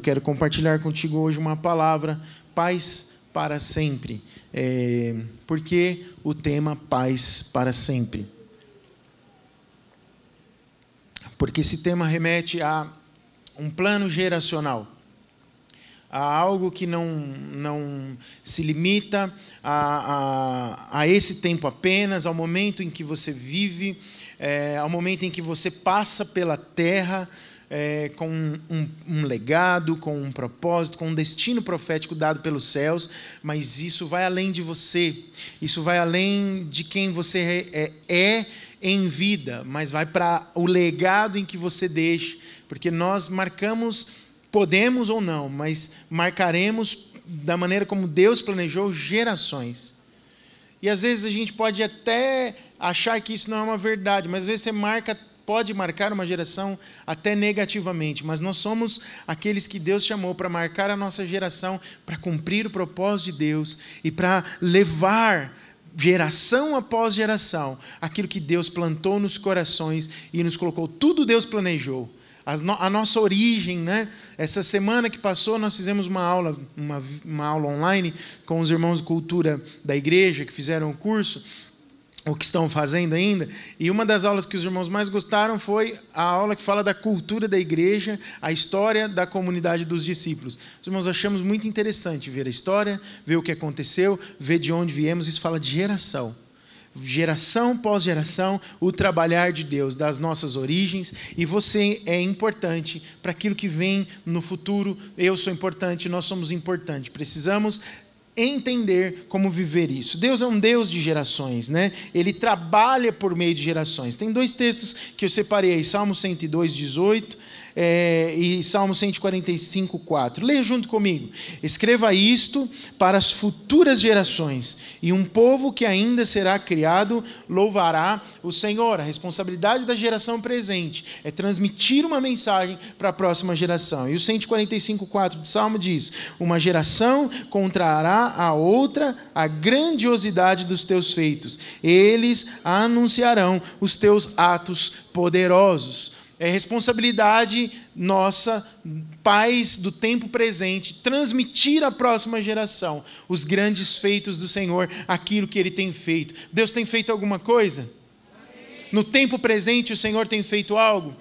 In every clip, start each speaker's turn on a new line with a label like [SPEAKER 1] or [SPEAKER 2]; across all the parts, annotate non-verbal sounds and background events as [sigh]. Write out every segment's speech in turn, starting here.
[SPEAKER 1] Eu quero compartilhar contigo hoje uma palavra, paz para sempre. É, por que o tema paz para sempre? Porque esse tema remete a um plano geracional, a algo que não, não se limita a, a, a esse tempo apenas, ao momento em que você vive, é, ao momento em que você passa pela terra é, com um, um, legado, com um propósito, com um destino profético dado pelos céus, mas isso vai além de você, isso vai além de quem você é, é em vida, mas vai para o legado em que você deixa, porque nós marcamos, podemos ou não, mas marcaremos da maneira como Deus planejou gerações. E às vezes a gente pode até achar que isso não é uma verdade, mas às vezes você marca pode marcar uma geração até negativamente, mas nós somos aqueles que Deus chamou para marcar a nossa geração, para cumprir o propósito de Deus e para levar geração após geração aquilo que Deus plantou nos corações e nos colocou. Tudo Deus planejou. A nossa origem, né? Essa semana que passou, nós fizemos uma aula, uma, uma aula online com os irmãos de cultura da igreja que fizeram o curso o que estão fazendo ainda. E uma das aulas que os irmãos mais gostaram foi a aula que fala da cultura da igreja, a história da comunidade dos discípulos. Os irmãos achamos muito interessante ver a história, ver o que aconteceu, ver de onde viemos. Isso fala de geração. Geração pós geração, o trabalhar de Deus, das nossas origens, e você é importante para aquilo que vem no futuro. Eu sou importante, nós somos importantes. Precisamos entender como viver isso. Deus é um Deus de gerações, né? Ele trabalha por meio de gerações. Tem dois textos que eu separei aí, Salmo 102, 18 é, e Salmo 145, 4. Leia junto comigo. Escreva isto para as futuras gerações, e um povo que ainda será criado louvará o Senhor. A responsabilidade da geração presente é transmitir uma mensagem para a próxima geração. E o 145, 4 de Salmo diz: Uma geração contrará a outra a grandiosidade dos teus feitos, eles anunciarão os teus atos poderosos. É responsabilidade nossa, pais do tempo presente, transmitir à próxima geração os grandes feitos do Senhor, aquilo que Ele tem feito. Deus tem feito alguma coisa? No tempo presente, o Senhor tem feito algo?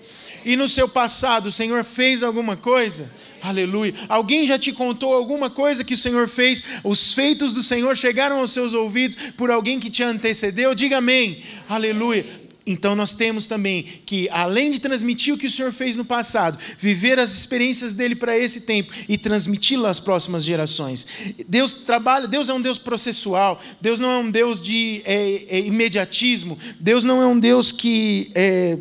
[SPEAKER 1] E no seu passado, o Senhor fez alguma coisa? Aleluia. Alguém já te contou alguma coisa que o Senhor fez? Os feitos do Senhor chegaram aos seus ouvidos por alguém que te antecedeu? Diga amém. Aleluia. Então nós temos também que, além de transmitir o que o Senhor fez no passado, viver as experiências dele para esse tempo e transmiti-las às próximas gerações. Deus trabalha, Deus é um Deus processual, Deus não é um Deus de é, é, imediatismo, Deus não é um Deus que. É,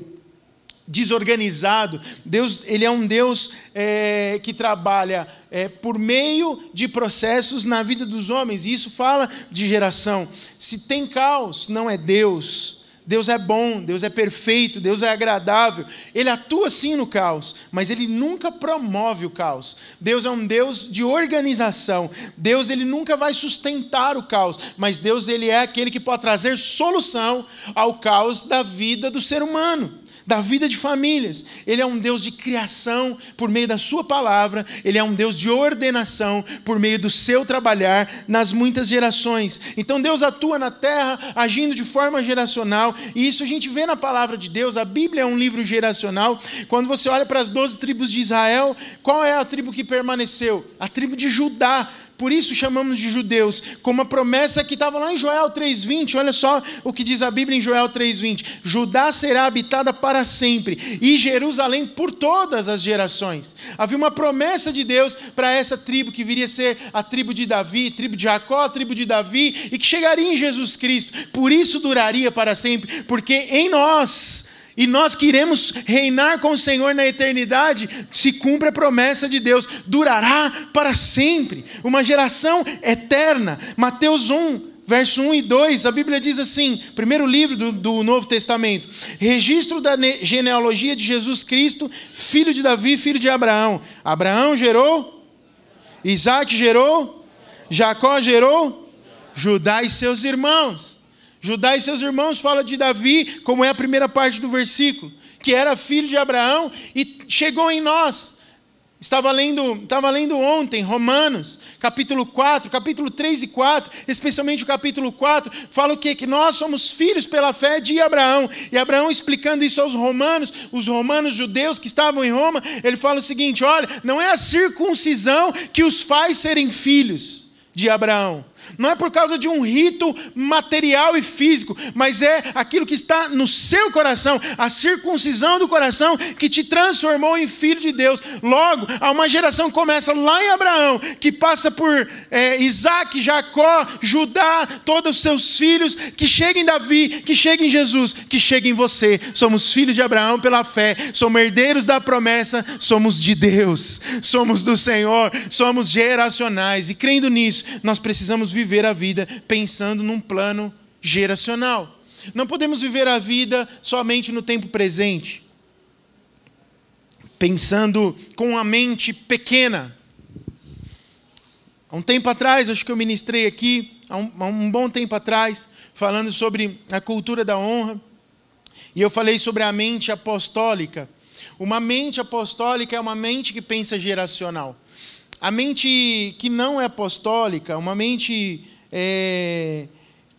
[SPEAKER 1] desorganizado. Deus, ele é um Deus é, que trabalha é, por meio de processos na vida dos homens. E isso fala de geração. Se tem caos, não é Deus. Deus é bom, Deus é perfeito, Deus é agradável. Ele atua sim no caos, mas ele nunca promove o caos. Deus é um Deus de organização. Deus ele nunca vai sustentar o caos, mas Deus ele é aquele que pode trazer solução ao caos da vida do ser humano da vida de famílias. Ele é um Deus de criação por meio da Sua palavra, Ele é um Deus de ordenação por meio do seu trabalhar nas muitas gerações. Então Deus atua na terra agindo de forma geracional, e isso a gente vê na palavra de Deus. A Bíblia é um livro geracional. Quando você olha para as doze tribos de Israel, qual é a tribo que permaneceu? A tribo de Judá por isso chamamos de judeus, como a promessa que estava lá em Joel 3:20. Olha só o que diz a Bíblia em Joel 3:20. Judá será habitada para sempre e Jerusalém por todas as gerações. Havia uma promessa de Deus para essa tribo que viria a ser a tribo de Davi, tribo de Jacó, tribo de Davi e que chegaria em Jesus Cristo. Por isso duraria para sempre, porque em nós e nós queremos reinar com o Senhor na eternidade, se cumpre a promessa de Deus, durará para sempre, uma geração eterna. Mateus 1, verso 1 e 2, a Bíblia diz assim, primeiro livro do, do Novo Testamento: registro da genealogia de Jesus Cristo, filho de Davi, filho de Abraão. Abraão gerou, Isaac gerou, Jacó gerou, Judá e seus irmãos. Judá e seus irmãos fala de Davi, como é a primeira parte do versículo, que era filho de Abraão e chegou em nós. Estava lendo, estava lendo ontem Romanos, capítulo 4, capítulo 3 e 4, especialmente o capítulo 4, fala o quê? Que nós somos filhos pela fé de Abraão. E Abraão explicando isso aos romanos, os romanos judeus que estavam em Roma, ele fala o seguinte: olha, não é a circuncisão que os faz serem filhos de Abraão, não é por causa de um rito material e físico, mas é aquilo que está no seu coração, a circuncisão do coração que te transformou em filho de Deus. Logo, há uma geração começa lá em Abraão, que passa por é, Isaac, Jacó, Judá, todos os seus filhos, que chega em Davi, que chega em Jesus, que chega em você. Somos filhos de Abraão pela fé, somos herdeiros da promessa, somos de Deus, somos do Senhor, somos geracionais, e crendo nisso, nós precisamos viver a vida pensando num plano geracional. Não podemos viver a vida somente no tempo presente, pensando com a mente pequena. Há um tempo atrás, acho que eu ministrei aqui, há um, há um bom tempo atrás, falando sobre a cultura da honra, e eu falei sobre a mente apostólica. Uma mente apostólica é uma mente que pensa geracional. A mente que não é apostólica, uma mente é,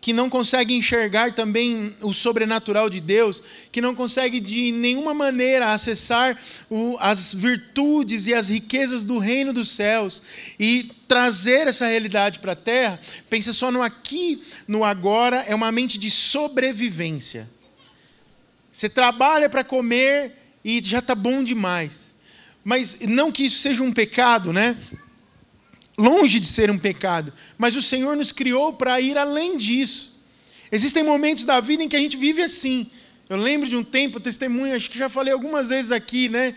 [SPEAKER 1] que não consegue enxergar também o sobrenatural de Deus, que não consegue de nenhuma maneira acessar o, as virtudes e as riquezas do reino dos céus e trazer essa realidade para a terra, pensa só no aqui, no agora, é uma mente de sobrevivência. Você trabalha para comer e já está bom demais. Mas não que isso seja um pecado, né? Longe de ser um pecado. Mas o Senhor nos criou para ir além disso. Existem momentos da vida em que a gente vive assim. Eu lembro de um tempo, testemunho, acho que já falei algumas vezes aqui, né?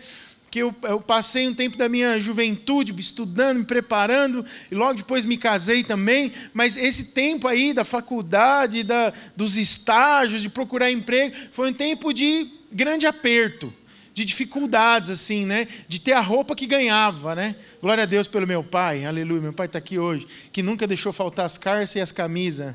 [SPEAKER 1] que eu, eu, passei um tempo da minha juventude estudando, me preparando, e logo depois me casei também, mas esse tempo aí da faculdade, da, dos estágios, de procurar emprego, foi um tempo de grande aperto de dificuldades, assim, né? De ter a roupa que ganhava, né? Glória a Deus pelo meu pai, aleluia. Meu pai está aqui hoje, que nunca deixou faltar as carças e as camisas.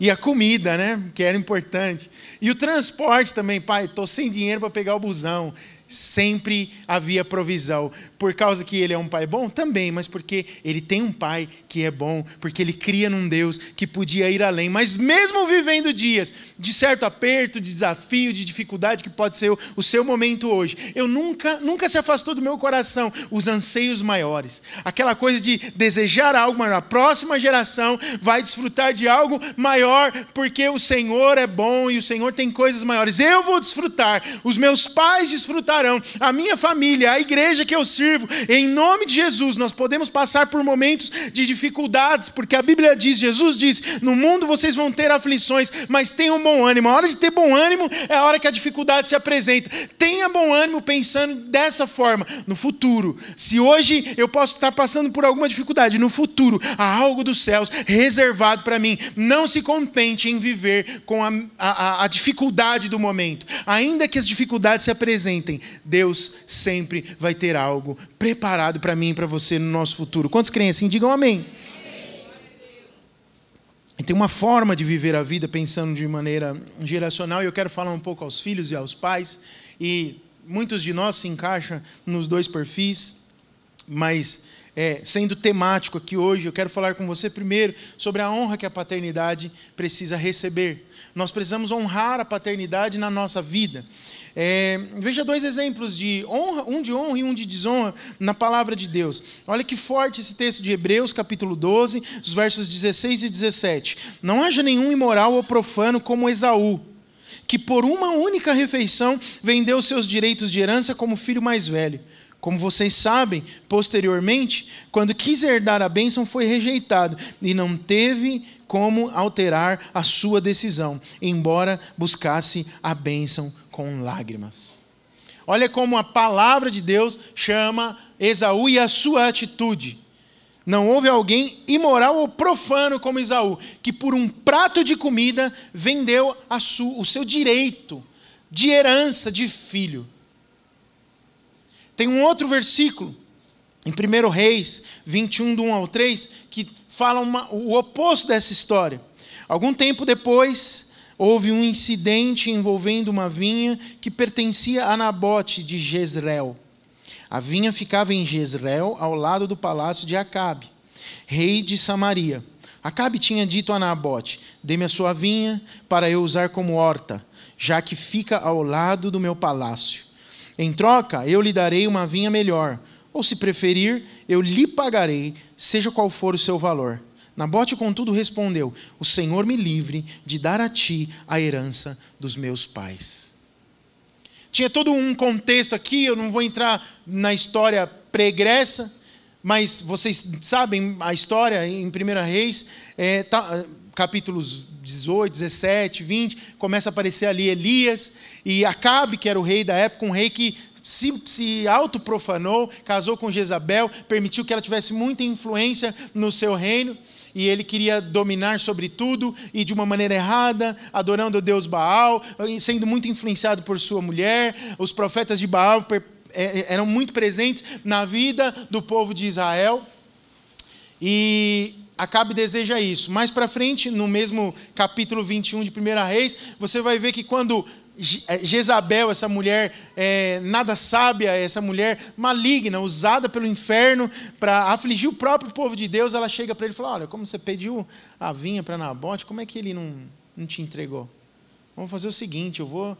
[SPEAKER 1] E a comida, né? Que era importante. E o transporte também, pai. Estou sem dinheiro para pegar o busão sempre havia provisão. Por causa que ele é um pai bom? Também, mas porque ele tem um pai que é bom, porque ele cria num Deus que podia ir além. Mas mesmo vivendo dias de certo aperto, de desafio, de dificuldade, que pode ser o seu momento hoje, eu nunca, nunca se afastou do meu coração os anseios maiores. Aquela coisa de desejar algo maior. A próxima geração vai desfrutar de algo maior, porque o Senhor é bom e o Senhor tem coisas maiores. Eu vou desfrutar, os meus pais desfrutaram a minha família, a igreja que eu sirvo, em nome de Jesus, nós podemos passar por momentos de dificuldades, porque a Bíblia diz, Jesus diz: no mundo vocês vão ter aflições, mas tenham bom ânimo. A hora de ter bom ânimo é a hora que a dificuldade se apresenta. Tenha bom ânimo pensando dessa forma, no futuro. Se hoje eu posso estar passando por alguma dificuldade, no futuro há algo dos céus reservado para mim. Não se contente em viver com a, a, a dificuldade do momento, ainda que as dificuldades se apresentem, Deus sempre vai ter algo preparado para mim e para você no nosso futuro. Quantos creem assim? Digam amém. E tem uma forma de viver a vida pensando de maneira geracional, e eu quero falar um pouco aos filhos e aos pais, e muitos de nós se encaixam nos dois perfis, mas é, sendo temático aqui hoje, eu quero falar com você primeiro sobre a honra que a paternidade precisa receber. Nós precisamos honrar a paternidade na nossa vida. É, veja dois exemplos de honra, um de honra e um de desonra na palavra de Deus. Olha que forte esse texto de Hebreus, capítulo 12, os versos 16 e 17. Não haja nenhum imoral ou profano como Esaú, que por uma única refeição vendeu seus direitos de herança como filho mais velho Como vocês sabem, posteriormente, quando quis herdar a bênção, foi rejeitado e não teve como alterar a sua decisão, embora buscasse a bênção com lágrimas. Olha como a palavra de Deus chama Esaú e a sua atitude. Não houve alguém imoral ou profano como Esaú, que por um prato de comida vendeu o seu direito de herança de filho. Tem um outro versículo, em 1 Reis 21, do 1 ao 3, que fala uma, o oposto dessa história. Algum tempo depois, houve um incidente envolvendo uma vinha que pertencia a Nabote de Jezreel. A vinha ficava em Jezreel, ao lado do palácio de Acabe, rei de Samaria. Acabe tinha dito a Nabote: Dê-me a sua vinha para eu usar como horta, já que fica ao lado do meu palácio. Em troca, eu lhe darei uma vinha melhor, ou se preferir, eu lhe pagarei, seja qual for o seu valor. Nabote, contudo, respondeu: O Senhor me livre de dar a ti a herança dos meus pais. Tinha todo um contexto aqui, eu não vou entrar na história pregressa, mas vocês sabem a história em 1 Reis, é, tá, capítulos 18, 17, 20, começa a aparecer ali Elias e Acabe, que era o rei da época, um rei que se, se autoprofanou, casou com Jezabel, permitiu que ela tivesse muita influência no seu reino e ele queria dominar sobre tudo e de uma maneira errada, adorando o deus Baal, sendo muito influenciado por sua mulher. Os profetas de Baal é, é, eram muito presentes na vida do povo de Israel. E Acabe deseja isso. Mais para frente, no mesmo capítulo 21 de 1 Reis, você vai ver que quando é, Jezabel, essa mulher é, nada sábia, essa mulher maligna, usada pelo inferno para afligir o próprio povo de Deus, ela chega para ele e fala: Olha, como você pediu a vinha para Nabote, como é que ele não, não te entregou? Vamos fazer o seguinte: eu vou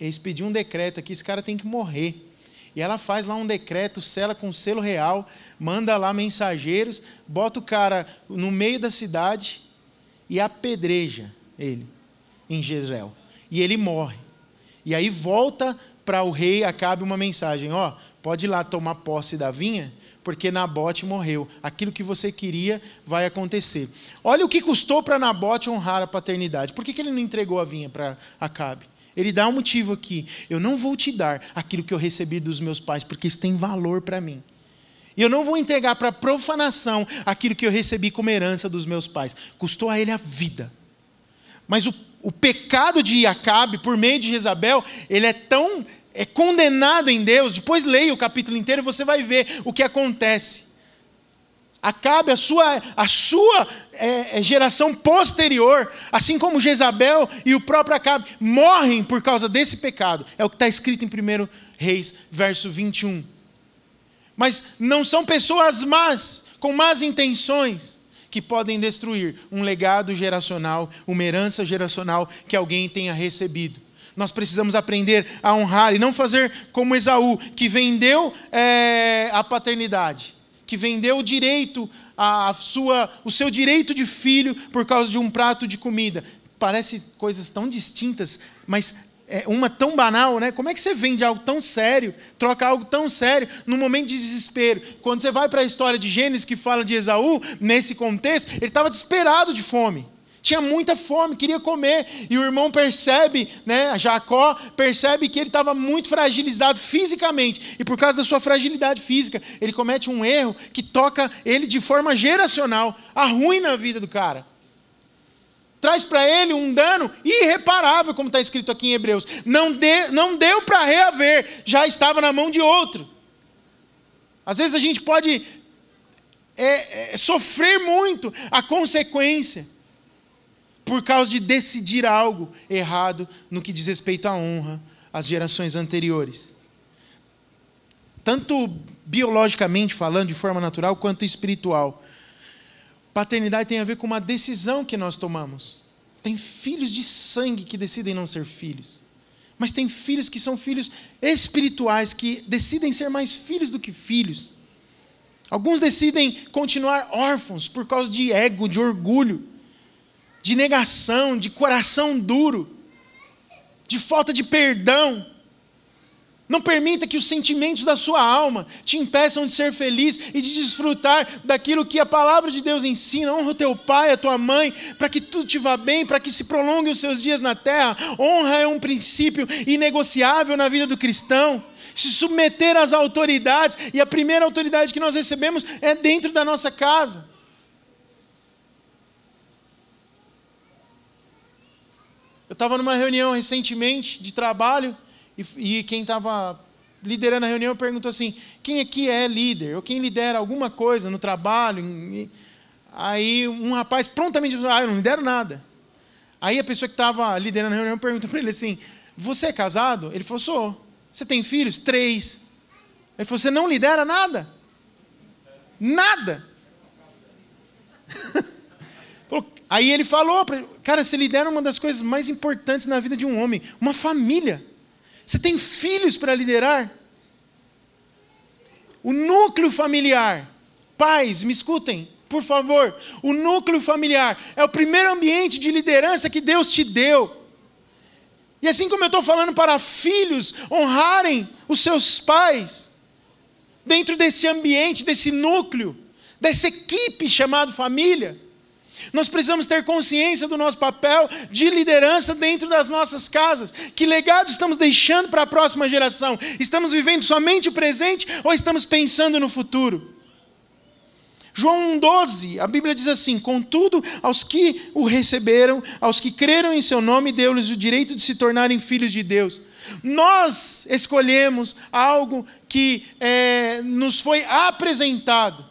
[SPEAKER 1] expedir um decreto aqui, esse cara tem que morrer. E ela faz lá um decreto, sela com selo real, manda lá mensageiros, bota o cara no meio da cidade e apedreja ele em Jezreel. E ele morre. E aí volta para o rei Acabe uma mensagem: ó, pode ir lá tomar posse da vinha, porque Nabote morreu. Aquilo que você queria vai acontecer. Olha o que custou para Nabote honrar a paternidade. Por que, que ele não entregou a vinha para Acabe? Ele dá um motivo aqui. Eu não vou te dar aquilo que eu recebi dos meus pais, porque isso tem valor para mim. E eu não vou entregar para profanação aquilo que eu recebi como herança dos meus pais. Custou a ele a vida. Mas o, o pecado de Acabe, por meio de Jezabel, ele é tão é condenado em Deus. Depois leia o capítulo inteiro e você vai ver o que acontece. Acabe a sua, a sua é, é, geração posterior, assim como Jezabel e o próprio Acabe, morrem por causa desse pecado. É o que está escrito em 1 Reis, verso 21. Mas não são pessoas más, com más intenções, que podem destruir um legado geracional, uma herança geracional que alguém tenha recebido. Nós precisamos aprender a honrar e não fazer como Esaú, que vendeu é, a paternidade que vendeu o direito, a sua, o seu direito de filho por causa de um prato de comida. Parece coisas tão distintas, mas é uma tão banal, né? Como é que você vende algo tão sério, troca algo tão sério num momento de desespero? Quando você vai para a história de Gênesis que fala de Esaú, nesse contexto, ele estava desesperado de fome. Tinha muita fome, queria comer. E o irmão percebe, né, Jacó percebe que ele estava muito fragilizado fisicamente. E por causa da sua fragilidade física, ele comete um erro que toca ele de forma geracional, arruina a vida do cara. Traz para ele um dano irreparável, como está escrito aqui em Hebreus. Não, de, não deu para reaver, já estava na mão de outro. Às vezes a gente pode é, é, sofrer muito a consequência por causa de decidir algo errado no que diz respeito à honra às gerações anteriores. Tanto biologicamente falando, de forma natural, quanto espiritual. Paternidade tem a ver com uma decisão que nós tomamos. Tem filhos de sangue que decidem não ser filhos. Mas tem filhos que são filhos espirituais, que decidem ser mais filhos do que filhos. Alguns decidem continuar órfãos por causa de ego, de orgulho de negação, de coração duro, de falta de perdão. Não permita que os sentimentos da sua alma te impeçam de ser feliz e de desfrutar daquilo que a palavra de Deus ensina. Honra o teu pai, a tua mãe, para que tudo te vá bem, para que se prolonguem os seus dias na terra. Honra é um princípio inegociável na vida do cristão. Se submeter às autoridades, e a primeira autoridade que nós recebemos é dentro da nossa casa. Estava numa reunião recentemente de trabalho e, e quem estava liderando a reunião perguntou assim: quem aqui é líder? Ou quem lidera alguma coisa no trabalho? Aí um rapaz prontamente disse: Ah, eu não lidero nada. Aí a pessoa que estava liderando a reunião perguntou para ele assim: Você é casado? Ele falou: Sou. Você tem filhos? Três. Ele falou: Você não lidera nada? Nada. [laughs] Aí ele falou: Cara, você lidera uma das coisas mais importantes na vida de um homem, uma família. Você tem filhos para liderar? O núcleo familiar. Pais, me escutem, por favor. O núcleo familiar é o primeiro ambiente de liderança que Deus te deu. E assim como eu estou falando para filhos honrarem os seus pais, dentro desse ambiente, desse núcleo, dessa equipe chamada família, nós precisamos ter consciência do nosso papel de liderança dentro das nossas casas. Que legado estamos deixando para a próxima geração? Estamos vivendo somente o presente ou estamos pensando no futuro? João 1,12, a Bíblia diz assim: Contudo, aos que o receberam, aos que creram em seu nome, deu-lhes o direito de se tornarem filhos de Deus. Nós escolhemos algo que é, nos foi apresentado,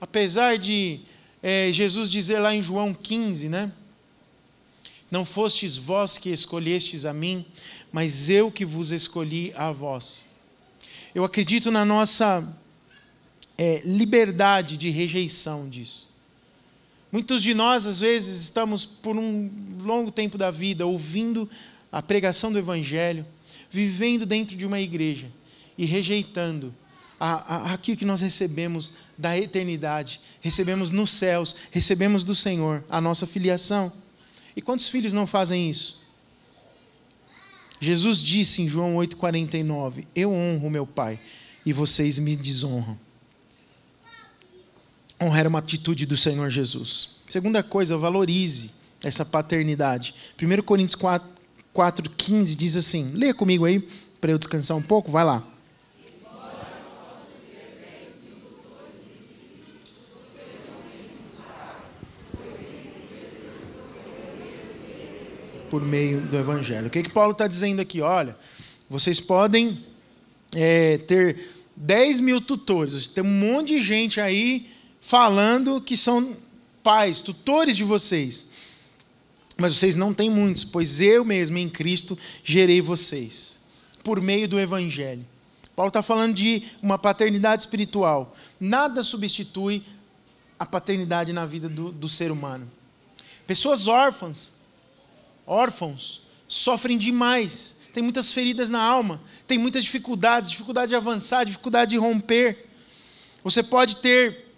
[SPEAKER 1] apesar de é, Jesus dizer lá em João 15, né? Não fostes vós que escolhestes a mim, mas eu que vos escolhi a vós. Eu acredito na nossa é, liberdade de rejeição disso. Muitos de nós, às vezes, estamos por um longo tempo da vida ouvindo a pregação do Evangelho, vivendo dentro de uma igreja e rejeitando a, a, aquilo que nós recebemos da eternidade, recebemos nos céus, recebemos do Senhor, a nossa filiação. E quantos filhos não fazem isso? Jesus disse em João 8,49: Eu honro meu Pai e vocês me desonram. Honrar é uma atitude do Senhor Jesus. Segunda coisa, valorize essa paternidade. 1 Coríntios 4,15 diz assim: leia comigo aí, para eu descansar um pouco, vai lá. Por meio do Evangelho. O que, que Paulo está dizendo aqui? Olha, vocês podem é, ter 10 mil tutores, tem um monte de gente aí falando que são pais, tutores de vocês. Mas vocês não têm muitos, pois eu mesmo em Cristo gerei vocês, por meio do Evangelho. Paulo está falando de uma paternidade espiritual. Nada substitui a paternidade na vida do, do ser humano. Pessoas órfãs órfãos, sofrem demais, têm muitas feridas na alma, têm muitas dificuldades, dificuldade de avançar, dificuldade de romper. Você pode ter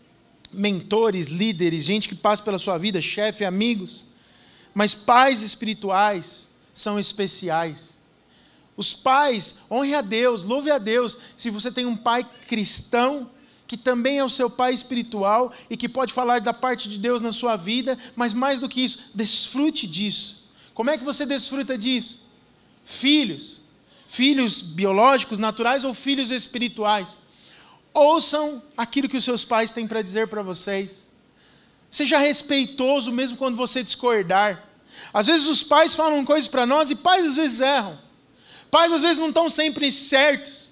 [SPEAKER 1] mentores, líderes, gente que passa pela sua vida, chefe, amigos, mas pais espirituais são especiais. Os pais, honre a Deus, louve a Deus, se você tem um pai cristão, que também é o seu pai espiritual e que pode falar da parte de Deus na sua vida, mas mais do que isso, desfrute disso. Como é que você desfruta disso? Filhos. Filhos biológicos, naturais ou filhos espirituais. Ouçam aquilo que os seus pais têm para dizer para vocês. Seja respeitoso mesmo quando você discordar. Às vezes os pais falam coisas para nós e pais às vezes erram. Pais às vezes não estão sempre certos.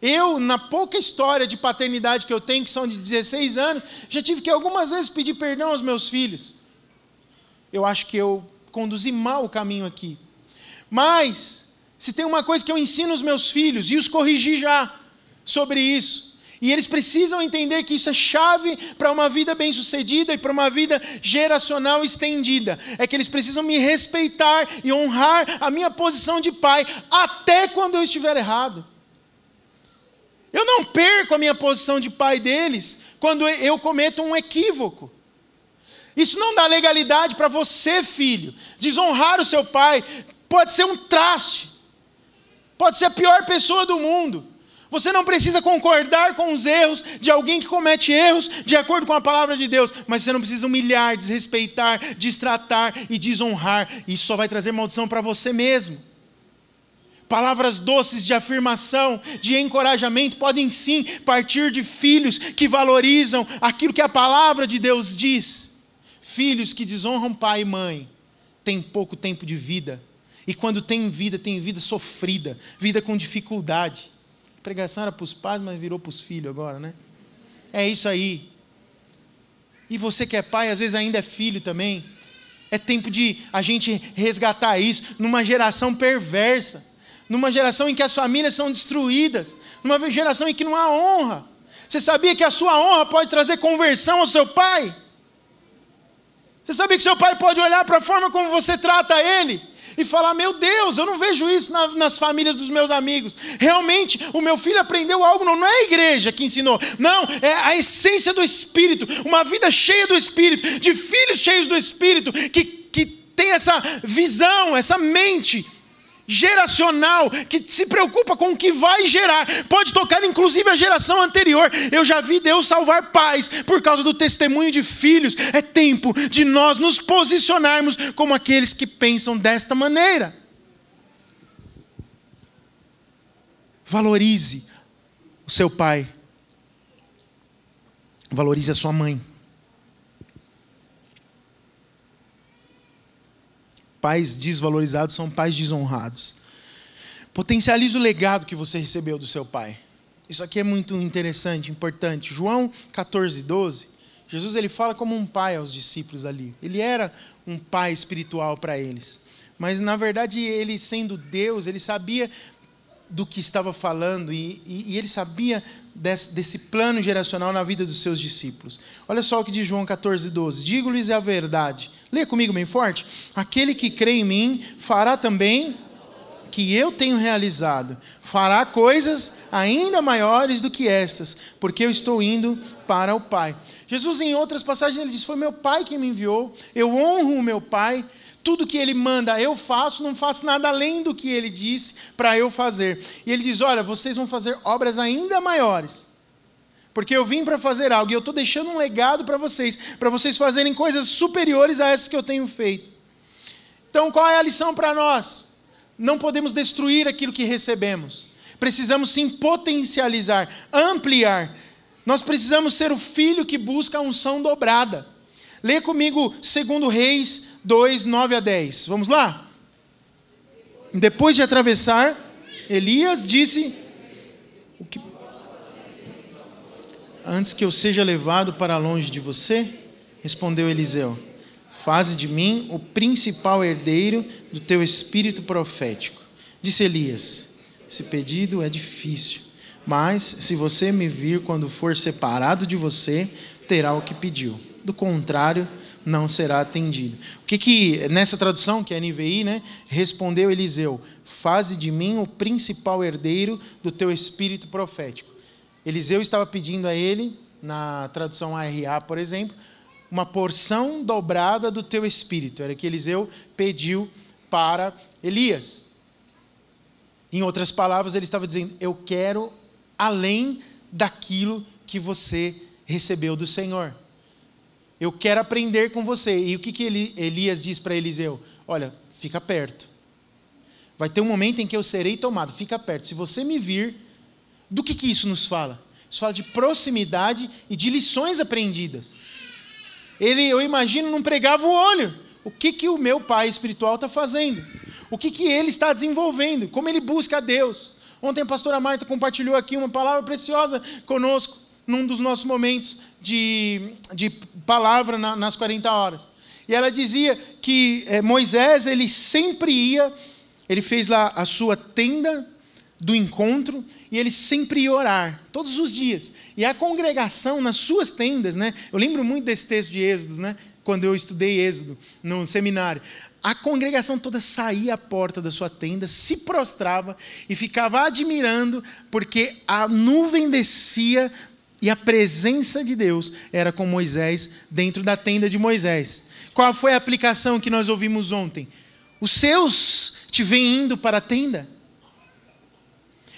[SPEAKER 1] Eu, na pouca história de paternidade que eu tenho, que são de 16 anos, já tive que algumas vezes pedir perdão aos meus filhos. Eu acho que eu conduzi mal o caminho aqui. Mas, se tem uma coisa que eu ensino os meus filhos, e os corrigi já sobre isso, e eles precisam entender que isso é chave para uma vida bem-sucedida e para uma vida geracional estendida. É que eles precisam me respeitar e honrar a minha posição de pai, até quando eu estiver errado. Eu não perco a minha posição de pai deles quando eu cometo um equívoco. Isso não dá legalidade para você, filho. Desonrar o seu pai pode ser um traste. pode ser a pior pessoa do mundo. Você não precisa concordar com os erros de alguém que comete erros de acordo com a palavra de Deus, mas você não precisa humilhar, desrespeitar, destratar e desonrar. Isso só vai trazer maldição para você mesmo. Palavras doces de afirmação, de encorajamento, podem sim partir de filhos que valorizam aquilo que a palavra de Deus diz. Filhos que desonram pai e mãe têm pouco tempo de vida. E quando tem vida, tem vida sofrida, vida com dificuldade. A pregação era para os pais, mas virou para os filhos agora, né? É isso aí. E você que é pai, às vezes ainda é filho também. É tempo de a gente resgatar isso numa geração perversa numa geração em que as famílias são destruídas, numa geração em que não há honra. Você sabia que a sua honra pode trazer conversão ao seu pai? Você sabia que seu pai pode olhar para a forma como você trata ele e falar: Meu Deus, eu não vejo isso na, nas famílias dos meus amigos. Realmente, o meu filho aprendeu algo, não, não é a igreja que ensinou, não, é a essência do Espírito, uma vida cheia do Espírito, de filhos cheios do Espírito, que, que tem essa visão, essa mente geracional, que se preocupa com o que vai gerar, pode tocar inclusive a geração anterior. Eu já vi Deus salvar pais por causa do testemunho de filhos. É tempo de nós nos posicionarmos como aqueles que pensam desta maneira. Valorize o seu pai. Valorize a sua mãe. Pais desvalorizados são pais desonrados. Potencialize o legado que você recebeu do seu pai. Isso aqui é muito interessante, importante. João 14, 12. Jesus ele fala como um pai aos discípulos ali. Ele era um pai espiritual para eles. Mas, na verdade, ele sendo Deus, ele sabia do que estava falando e, e, e ele sabia desse, desse, plano geracional na vida dos seus discípulos. Olha só o que diz João 14, 12: Digo-lhes a verdade. Leia comigo bem forte. Aquele que crê em mim fará também que eu tenho realizado, fará coisas ainda maiores do que estas, porque eu estou indo para o Pai. Jesus, em outras passagens, ele diz: Foi meu Pai que me enviou, eu honro o meu Pai. Tudo que ele manda eu faço, não faço nada além do que ele disse para eu fazer. E ele diz: Olha, vocês vão fazer obras ainda maiores. Porque eu vim para fazer algo e eu estou deixando um legado para vocês, para vocês fazerem coisas superiores a essas que eu tenho feito. Então, qual é a lição para nós? Não podemos destruir aquilo que recebemos. Precisamos sim potencializar, ampliar. Nós precisamos ser o filho que busca a unção dobrada. Lê comigo 2 Reis 2, 9 a 10. Vamos lá? Depois de atravessar, Elias disse: que... Antes que eu seja levado para longe de você, respondeu Eliseu: Faze de mim o principal herdeiro do teu espírito profético. Disse Elias: Esse pedido é difícil, mas se você me vir quando for separado de você, terá o que pediu do contrário, não será atendido. O que que, nessa tradução, que é a NVI, né, respondeu Eliseu: Faze de mim o principal herdeiro do teu espírito profético. Eliseu estava pedindo a ele, na tradução ARA, por exemplo, uma porção dobrada do teu espírito. Era que Eliseu pediu para Elias. Em outras palavras, ele estava dizendo: Eu quero além daquilo que você recebeu do Senhor. Eu quero aprender com você. E o que, que Elias diz para Eliseu? Olha, fica perto. Vai ter um momento em que eu serei tomado. Fica perto. Se você me vir, do que, que isso nos fala? Isso fala de proximidade e de lições aprendidas. Ele, eu imagino, não pregava o olho. O que, que o meu pai espiritual está fazendo? O que, que ele está desenvolvendo? Como ele busca a Deus? Ontem a pastora Marta compartilhou aqui uma palavra preciosa conosco num dos nossos momentos de, de palavra na, nas 40 horas. E ela dizia que é, Moisés, ele sempre ia, ele fez lá a sua tenda do encontro e ele sempre ia orar, todos os dias. E a congregação nas suas tendas, né? Eu lembro muito desse texto de Êxodos, né? Quando eu estudei Êxodo no seminário. A congregação toda saía à porta da sua tenda, se prostrava e ficava admirando, porque a nuvem descia e a presença de Deus era com Moisés dentro da tenda de Moisés. Qual foi a aplicação que nós ouvimos ontem? Os seus te vêm indo para a tenda.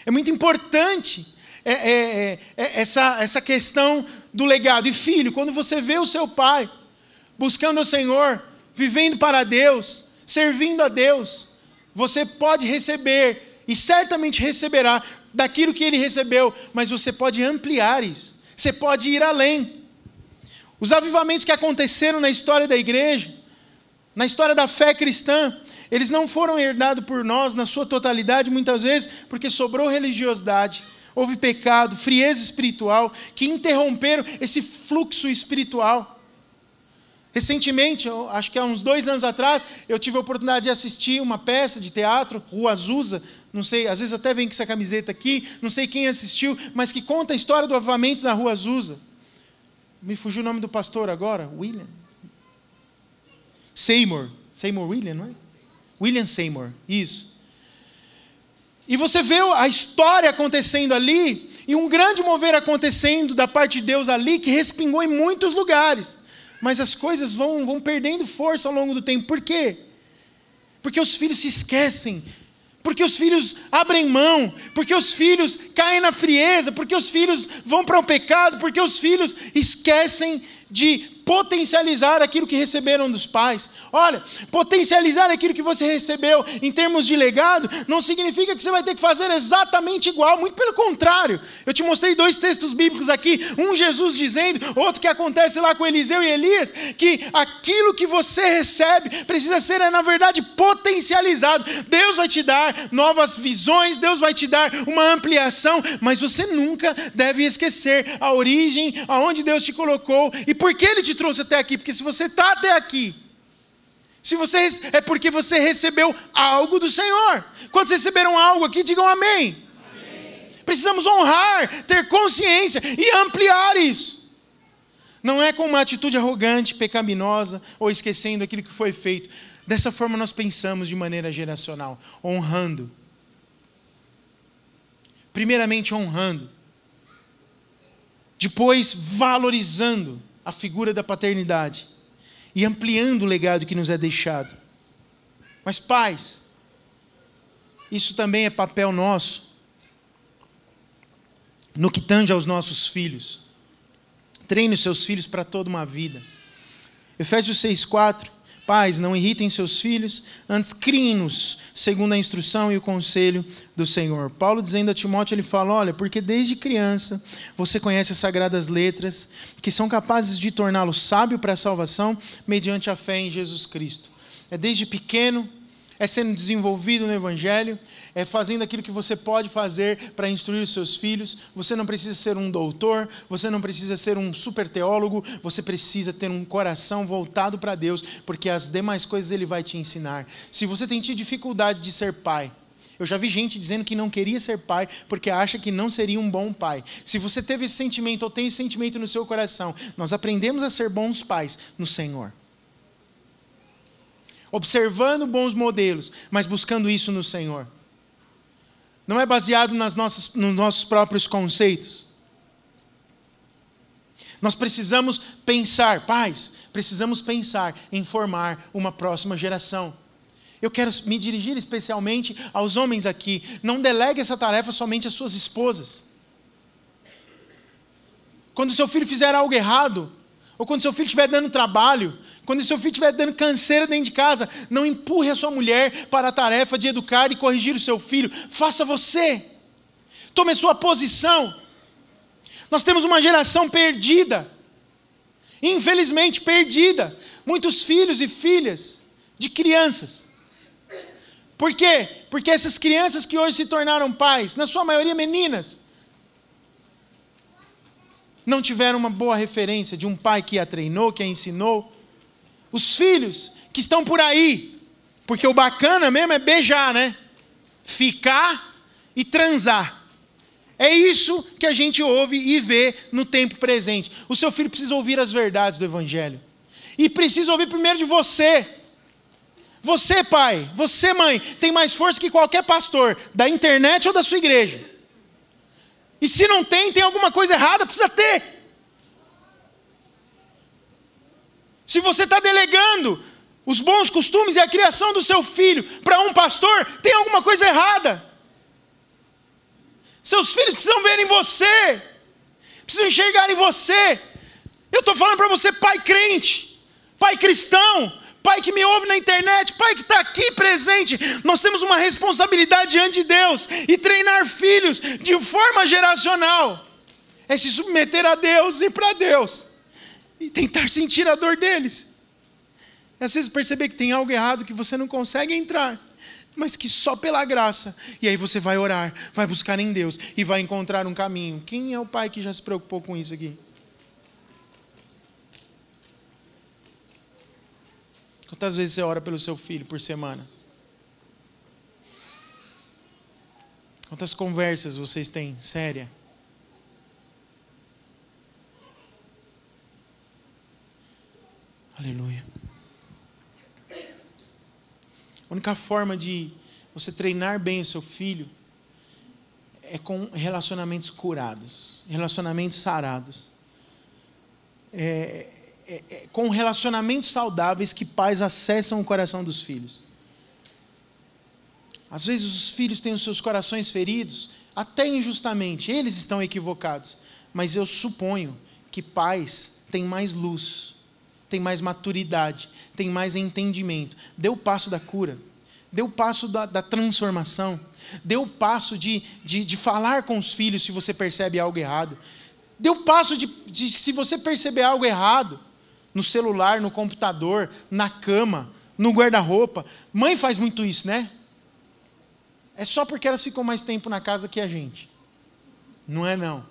[SPEAKER 1] É muito importante é, é, é, é, essa, essa questão do legado. E filho, quando você vê o seu pai buscando o Senhor, vivendo para Deus, servindo a Deus, você pode receber e certamente receberá daquilo que ele recebeu, mas você pode ampliar isso. Você pode ir além. Os avivamentos que aconteceram na história da igreja, na história da fé cristã, eles não foram herdados por nós na sua totalidade, muitas vezes, porque sobrou religiosidade, houve pecado, frieza espiritual, que interromperam esse fluxo espiritual. Recentemente, acho que há uns dois anos atrás, eu tive a oportunidade de assistir uma peça de teatro, Rua Azusa, não sei, às vezes até vem com essa camiseta aqui, não sei quem assistiu, mas que conta a história do avivamento da Rua Azusa. Me fugiu o nome do pastor agora, William. Seymour, Seymour William, não é? William Seymour, isso. E você vê a história acontecendo ali, e um grande mover acontecendo da parte de Deus ali, que respingou em muitos lugares. Mas as coisas vão, vão perdendo força ao longo do tempo. Por quê? Porque os filhos se esquecem porque os filhos abrem mão, porque os filhos caem na frieza, porque os filhos vão para o pecado, porque os filhos esquecem de potencializar aquilo que receberam dos pais. Olha, potencializar aquilo que você recebeu em termos de legado não significa que você vai ter que fazer exatamente igual, muito pelo contrário. Eu te mostrei dois textos bíblicos aqui, um Jesus dizendo, outro que acontece lá com Eliseu e Elias, que aquilo que você recebe precisa ser na verdade potencializado. Deus vai te dar novas visões, Deus vai te dar uma ampliação, mas você nunca deve esquecer a origem, aonde Deus te colocou e por que ele te trouxe até aqui? Porque se você está até aqui, se você é porque você recebeu algo do Senhor. Quando receberam algo aqui, digam amém. amém. Precisamos honrar, ter consciência e ampliar isso. Não é com uma atitude arrogante, pecaminosa ou esquecendo aquilo que foi feito. Dessa forma nós pensamos de maneira geracional, honrando. Primeiramente honrando. Depois valorizando a figura da paternidade e ampliando o legado que nos é deixado. Mas, pais, isso também é papel nosso no que tange aos nossos filhos. Treine os seus filhos para toda uma vida. Efésios 6,4 Pais, não irritem seus filhos, antes criem-nos, segundo a instrução e o conselho do Senhor. Paulo dizendo a Timóteo, ele fala: Olha, porque desde criança você conhece as sagradas letras, que são capazes de torná-lo sábio para a salvação mediante a fé em Jesus Cristo. É desde pequeno é sendo desenvolvido no Evangelho, é fazendo aquilo que você pode fazer para instruir os seus filhos. Você não precisa ser um doutor, você não precisa ser um super teólogo, você precisa ter um coração voltado para Deus, porque as demais coisas Ele vai te ensinar. Se você tem tido dificuldade de ser pai, eu já vi gente dizendo que não queria ser pai porque acha que não seria um bom pai. Se você teve esse sentimento ou tem esse sentimento no seu coração, nós aprendemos a ser bons pais no Senhor observando bons modelos, mas buscando isso no Senhor. Não é baseado nas nossas, nos nossos próprios conceitos. Nós precisamos pensar, pais, precisamos pensar em formar uma próxima geração. Eu quero me dirigir especialmente aos homens aqui. Não delegue essa tarefa somente às suas esposas. Quando seu filho fizer algo errado, ou quando seu filho estiver dando trabalho, quando seu filho estiver dando canseira dentro de casa, não empurre a sua mulher para a tarefa de educar e corrigir o seu filho. Faça você. Tome a sua posição. Nós temos uma geração perdida. Infelizmente perdida. Muitos filhos e filhas de crianças. Por quê? Porque essas crianças que hoje se tornaram pais, na sua maioria meninas, não tiveram uma boa referência de um pai que a treinou, que a ensinou. Os filhos que estão por aí, porque o bacana mesmo é beijar, né? Ficar e transar. É isso que a gente ouve e vê no tempo presente. O seu filho precisa ouvir as verdades do Evangelho. E precisa ouvir primeiro de você. Você, pai, você, mãe, tem mais força que qualquer pastor, da internet ou da sua igreja. E se não tem, tem alguma coisa errada, precisa ter. Se você está delegando os bons costumes e a criação do seu filho para um pastor, tem alguma coisa errada. Seus filhos precisam ver em você, precisam enxergar em você. Eu estou falando para você, pai crente, pai cristão, pai que me ouve na internet, pai que está aqui presente. Nós temos uma responsabilidade diante de Deus e treinar filhos de forma geracional é se submeter a Deus e para Deus e tentar sentir a dor deles. E às vezes perceber que tem algo errado que você não consegue entrar mas que só pela graça. E aí você vai orar, vai buscar em Deus e vai encontrar um caminho. Quem é o pai que já se preocupou com isso aqui? Quantas vezes você ora pelo seu filho por semana? Quantas conversas vocês têm séria? Aleluia. A única forma de você treinar bem o seu filho é com relacionamentos curados, relacionamentos sarados. É, é, é, com relacionamentos saudáveis que pais acessam o coração dos filhos. Às vezes os filhos têm os seus corações feridos, até injustamente, eles estão equivocados. Mas eu suponho que pais têm mais luz tem mais maturidade, tem mais entendimento. Deu o passo da cura, deu o passo da, da transformação, deu o passo de, de, de, falar com os filhos se você percebe algo errado, deu o passo de, de se você perceber algo errado no celular, no computador, na cama, no guarda-roupa. Mãe faz muito isso, né? É só porque elas ficam mais tempo na casa que a gente. Não é não.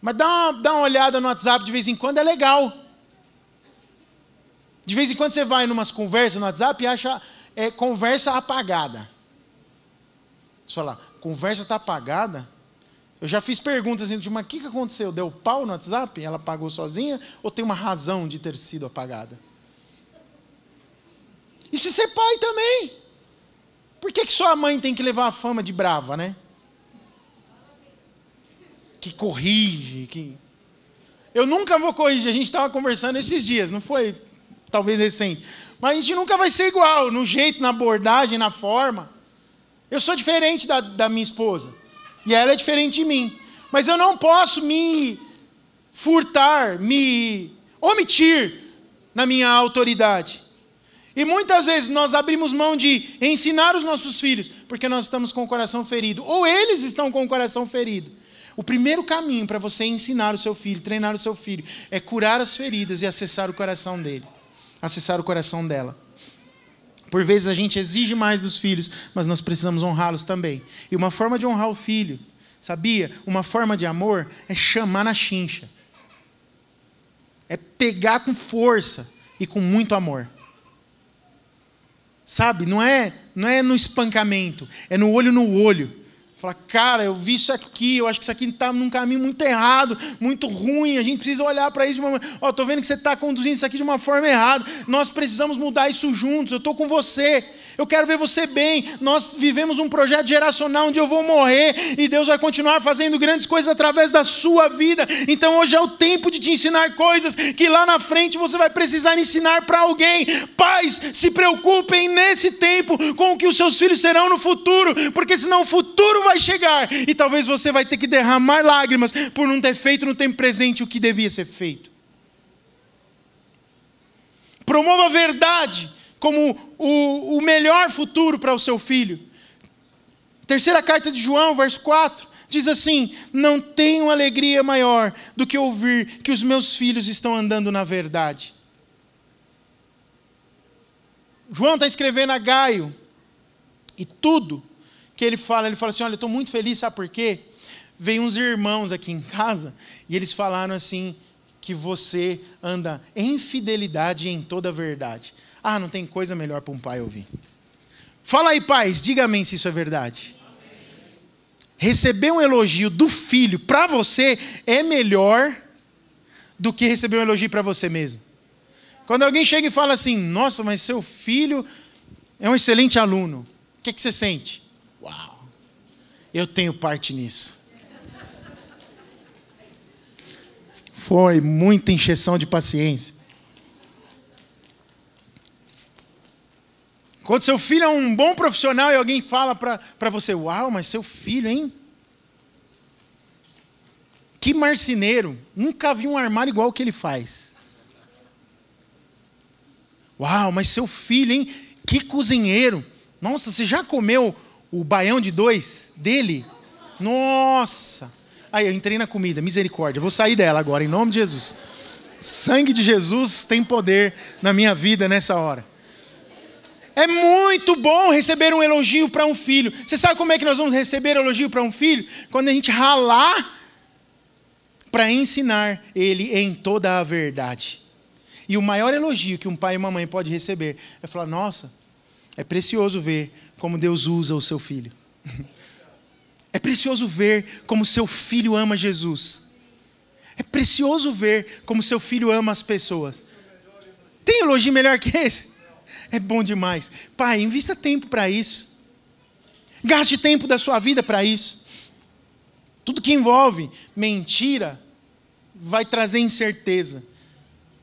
[SPEAKER 1] Mas dá uma, dá uma olhada no WhatsApp de vez em quando, é legal. De vez em quando você vai em umas conversas no WhatsApp e acha é, conversa apagada. Você fala, conversa está apagada? Eu já fiz perguntas assim, mas o que, que aconteceu? Deu pau no WhatsApp? Ela apagou sozinha? Ou tem uma razão de ter sido apagada? E se ser pai também? Por que, que sua mãe tem que levar a fama de brava, né? Que corrige, que. Eu nunca vou corrigir. A gente estava conversando esses dias, não foi? talvez recente. Mas a gente nunca vai ser igual, no jeito, na abordagem, na forma. Eu sou diferente da, da minha esposa. E ela é diferente de mim. Mas eu não posso me furtar, me omitir na minha autoridade. E muitas vezes nós abrimos mão de ensinar os nossos filhos, porque nós estamos com o coração ferido, ou eles estão com o coração ferido. O primeiro caminho para você ensinar o seu filho, treinar o seu filho, é curar as feridas e acessar o coração dele acessar o coração dela. Por vezes a gente exige mais dos filhos, mas nós precisamos honrá-los também. E uma forma de honrar o filho, sabia? Uma forma de amor é chamar na chincha. É pegar com força e com muito amor. Sabe? Não é, não é no espancamento, é no olho no olho. Fala, cara, eu vi isso aqui, eu acho que isso aqui está num caminho muito errado, muito ruim, a gente precisa olhar para isso de uma Ó, estou vendo que você está conduzindo isso aqui de uma forma errada, nós precisamos mudar isso juntos, eu estou com você, eu quero ver você bem. Nós vivemos um projeto geracional onde eu vou morrer e Deus vai continuar fazendo grandes coisas através da sua vida. Então hoje é o tempo de te ensinar coisas que lá na frente você vai precisar ensinar para alguém. Pais, se preocupem nesse tempo com o que os seus filhos serão no futuro, porque senão o futuro vai vai chegar e talvez você vai ter que derramar lágrimas por não ter feito no tempo presente o que devia ser feito. Promova a verdade como o, o melhor futuro para o seu filho. Terceira carta de João, verso 4, diz assim: Não tenho alegria maior do que ouvir que os meus filhos estão andando na verdade. João está escrevendo a Gaio, e tudo que ele fala, ele fala assim: olha, estou muito feliz, sabe por quê? Veio uns irmãos aqui em casa e eles falaram assim que você anda em fidelidade em toda a verdade. Ah, não tem coisa melhor para um pai ouvir. Fala aí, pais, diga amém se isso é verdade. Receber um elogio do filho para você é melhor do que receber um elogio para você mesmo. Quando alguém chega e fala assim: Nossa, mas seu filho é um excelente aluno, o que, é que você sente? Eu tenho parte nisso. Foi muita encheção de paciência. Quando seu filho é um bom profissional e alguém fala para você, uau, mas seu filho, hein? que marceneiro, nunca vi um armário igual o que ele faz. Uau, mas seu filho, hein? Que cozinheiro. Nossa, você já comeu o baião de dois dele? Nossa. Aí eu entrei na comida, misericórdia. Vou sair dela agora, em nome de Jesus. Sangue de Jesus tem poder na minha vida nessa hora. É muito bom receber um elogio para um filho. Você sabe como é que nós vamos receber elogio para um filho? Quando a gente ralar para ensinar ele em toda a verdade. E o maior elogio que um pai e uma mãe pode receber é falar: Nossa, é precioso ver como Deus usa o seu filho. É precioso ver como seu filho ama Jesus. É precioso ver como seu filho ama as pessoas. Tem elogio melhor que esse? É bom demais. Pai, invista tempo para isso. Gaste tempo da sua vida para isso. Tudo que envolve mentira vai trazer incerteza.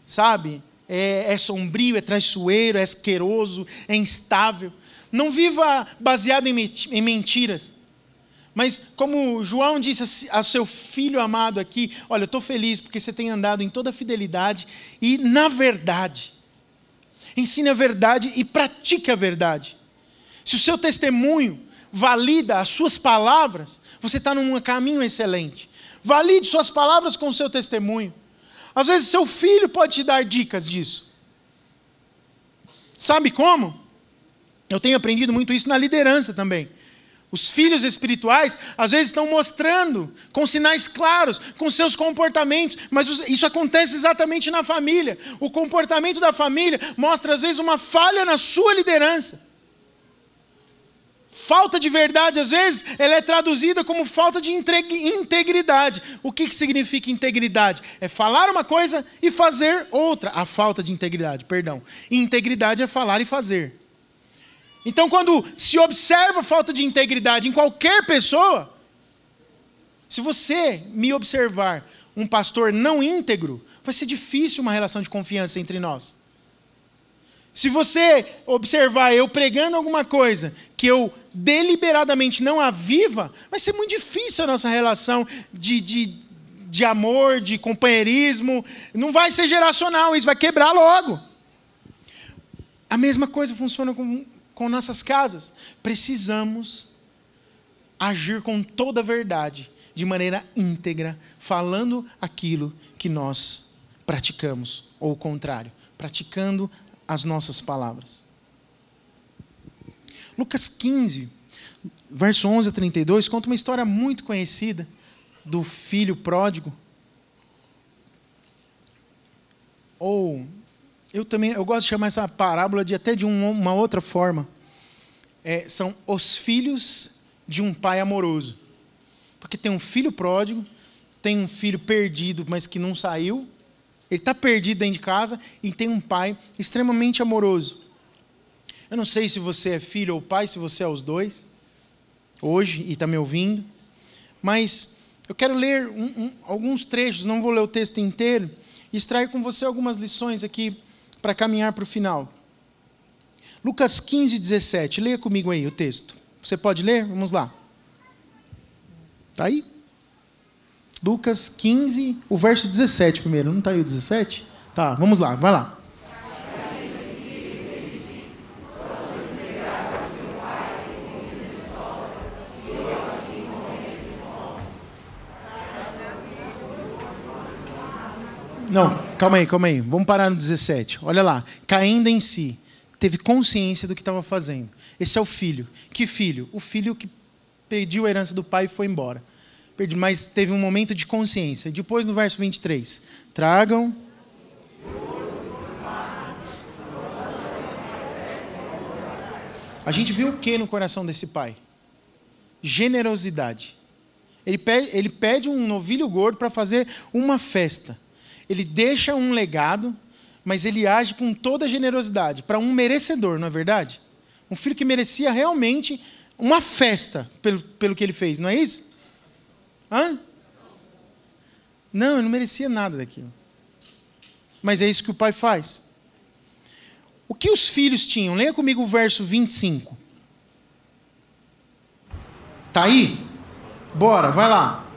[SPEAKER 1] Sabe? É, é sombrio, é traiçoeiro, é asqueroso, é instável. Não viva baseado em mentiras. Mas, como João disse a seu filho amado aqui: Olha, eu estou feliz porque você tem andado em toda fidelidade e na verdade. Ensine a verdade e pratique a verdade. Se o seu testemunho valida as suas palavras, você está num caminho excelente. Valide suas palavras com o seu testemunho. Às vezes, seu filho pode te dar dicas disso. Sabe como? Eu tenho aprendido muito isso na liderança também. Os filhos espirituais, às vezes, estão mostrando com sinais claros, com seus comportamentos, mas isso acontece exatamente na família. O comportamento da família mostra, às vezes, uma falha na sua liderança. Falta de verdade, às vezes, ela é traduzida como falta de integridade. O que, que significa integridade? É falar uma coisa e fazer outra. A falta de integridade, perdão. Integridade é falar e fazer. Então, quando se observa falta de integridade em qualquer pessoa, se você me observar um pastor não íntegro, vai ser difícil uma relação de confiança entre nós. Se você observar eu pregando alguma coisa que eu deliberadamente não aviva, vai ser muito difícil a nossa relação de, de, de amor, de companheirismo. Não vai ser geracional, isso vai quebrar logo. A mesma coisa funciona com, com nossas casas. Precisamos agir com toda a verdade, de maneira íntegra, falando aquilo que nós praticamos, ou o contrário, praticando as nossas palavras. Lucas 15, verso 11 a 32, conta uma história muito conhecida do filho pródigo. Ou eu também eu gosto de chamar essa parábola de até de um, uma outra forma. É, são os filhos de um pai amoroso. Porque tem um filho pródigo, tem um filho perdido, mas que não saiu, ele está perdido dentro de casa e tem um pai extremamente amoroso. Eu não sei se você é filho ou pai, se você é os dois, hoje e está me ouvindo, mas eu quero ler um, um, alguns trechos, não vou ler o texto inteiro, e extrair com você algumas lições aqui para caminhar para o final. Lucas 15, 17, leia comigo aí o texto. Você pode ler? Vamos lá. Está aí? Lucas 15, o verso 17 primeiro. Não está aí o 17? Tá, vamos lá, vai lá. Não, calma aí, calma aí. Vamos parar no 17. Olha lá. Caindo em si, teve consciência do que estava fazendo. Esse é o filho. Que filho? O filho que pediu a herança do pai e foi embora mas teve um momento de consciência. Depois, no verso 23, tragam. A gente viu o que no coração desse pai? Generosidade. Ele pede, ele pede um novilho gordo para fazer uma festa. Ele deixa um legado, mas ele age com toda generosidade para um merecedor, não é verdade? Um filho que merecia realmente uma festa pelo, pelo que ele fez, não é isso? Hã? Não, eu não merecia nada daquilo. Mas é isso que o pai faz. O que os filhos tinham? Leia comigo o verso 25. Está aí? Bora, vai lá.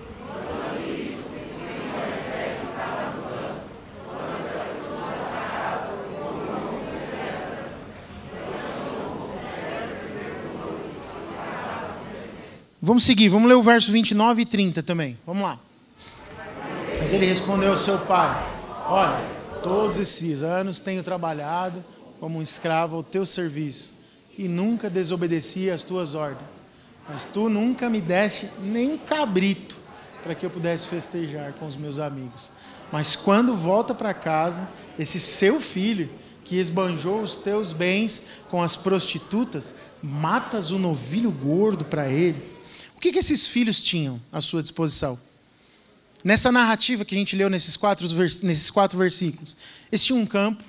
[SPEAKER 1] Vamos seguir, vamos ler o verso 29 e 30 também. Vamos lá. Mas ele respondeu ao seu pai: Olha, todos esses anos tenho trabalhado como um escravo ao teu serviço e nunca desobedeci às tuas ordens. Mas tu nunca me deste nem cabrito para que eu pudesse festejar com os meus amigos. Mas quando volta para casa, esse seu filho que esbanjou os teus bens com as prostitutas, matas o novilho gordo para ele. Que, que esses filhos tinham à sua disposição? Nessa narrativa que a gente leu nesses quatro, nesses quatro versículos, eles tinham um campo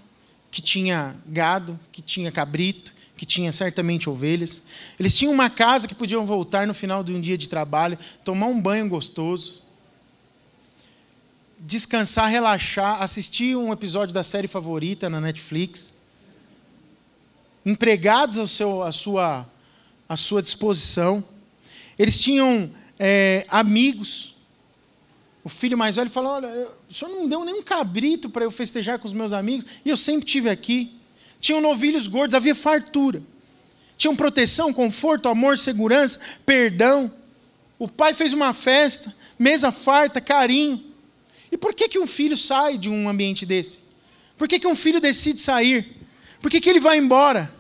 [SPEAKER 1] que tinha gado, que tinha cabrito, que tinha certamente ovelhas. Eles tinham uma casa que podiam voltar no final de um dia de trabalho, tomar um banho gostoso, descansar, relaxar, assistir um episódio da série favorita na Netflix. Empregados ao seu, à, sua, à sua disposição. Eles tinham é, amigos. O filho mais velho falou: Olha, o senhor não deu nenhum cabrito para eu festejar com os meus amigos, e eu sempre tive aqui tinham novilhos gordos, havia fartura. Tinham proteção, conforto, amor, segurança, perdão. O pai fez uma festa, mesa farta, carinho. E por que, que um filho sai de um ambiente desse? Por que, que um filho decide sair? Por que, que ele vai embora?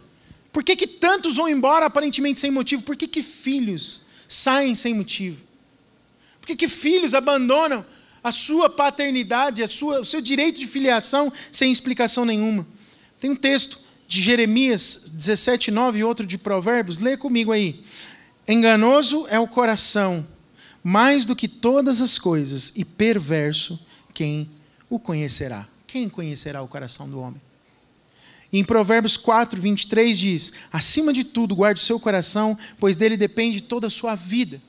[SPEAKER 1] Por que, que tantos vão embora aparentemente sem motivo? Por que, que filhos saem sem motivo? Por que, que filhos abandonam a sua paternidade, a sua, o seu direito de filiação sem explicação nenhuma? Tem um texto de Jeremias 17, 9 e outro de Provérbios. Lê comigo aí. Enganoso é o coração, mais do que todas as coisas, e perverso quem o conhecerá. Quem conhecerá o coração do homem? Em Provérbios 4, 23 diz: Acima de tudo, guarde o seu coração, pois dele depende toda a sua vida.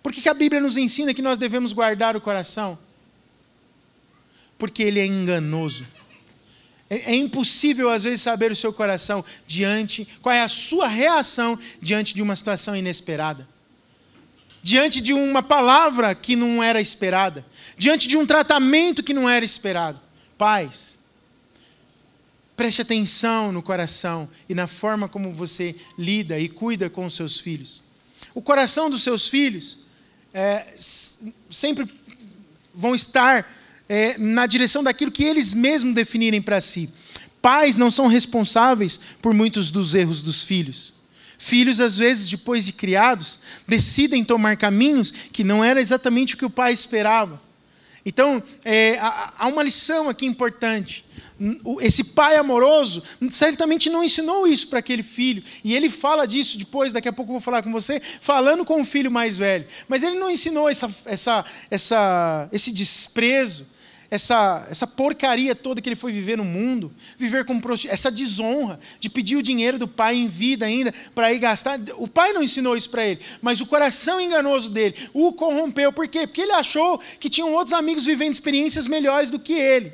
[SPEAKER 1] Por que, que a Bíblia nos ensina que nós devemos guardar o coração? Porque ele é enganoso. É, é, impossível, às vezes, saber o seu coração diante, qual é a sua reação diante de uma situação inesperada. Diante de uma palavra que não era esperada. Diante de um tratamento que não era esperado. Pais, preste atenção no coração e na forma como você lida e cuida com os seus filhos. O coração dos seus filhos é, sempre vão estar é, na direção daquilo que eles mesmos definirem para si. Pais não são responsáveis por muitos dos erros dos filhos. Filhos, às vezes, depois de criados, decidem tomar caminhos que não era exatamente o que o pai esperava. Então, é, há uma lição aqui importante. Esse pai amoroso certamente não ensinou isso para aquele filho. E ele fala disso depois, daqui a pouco eu vou falar com você, falando com o filho mais velho. Mas ele não ensinou essa, essa, essa, esse desprezo, essa, essa porcaria toda que ele foi viver no mundo, viver com essa desonra de pedir o dinheiro do pai em vida ainda para ir gastar. O pai não ensinou isso para ele, mas o coração enganoso dele o corrompeu. Por quê? Porque ele achou que tinham outros amigos vivendo experiências melhores do que ele.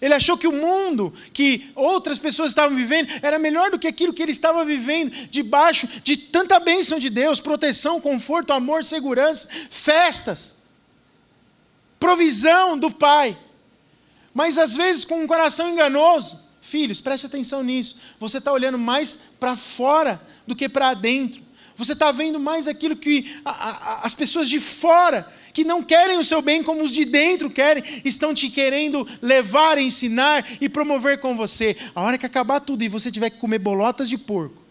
[SPEAKER 1] Ele achou que o mundo que outras pessoas estavam vivendo era melhor do que aquilo que ele estava vivendo, debaixo de tanta bênção de Deus, proteção, conforto, amor, segurança, festas provisão do Pai. Mas às vezes com um coração enganoso. Filhos, preste atenção nisso. Você está olhando mais para fora do que para dentro. Você está vendo mais aquilo que a, a, as pessoas de fora, que não querem o seu bem como os de dentro querem, estão te querendo levar, ensinar e promover com você. A hora que acabar tudo e você tiver que comer bolotas de porco,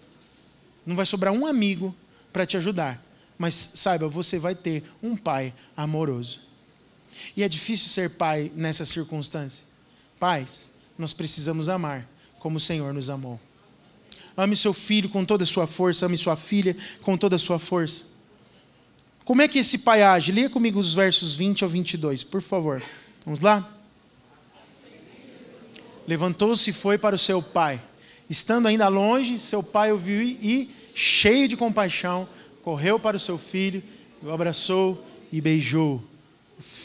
[SPEAKER 1] não vai sobrar um amigo para te ajudar. Mas saiba, você vai ter um pai amoroso. E é difícil ser pai nessa circunstância. Pais, nós precisamos amar como o Senhor nos amou. Ame seu filho com toda a sua força, ame sua filha com toda a sua força. Como é que esse pai age? Leia comigo os versos 20 ao 22, por favor. Vamos lá? Levantou-se e foi para o seu pai. Estando ainda longe, seu pai o viu e, cheio de compaixão, correu para o seu filho, o abraçou e beijou.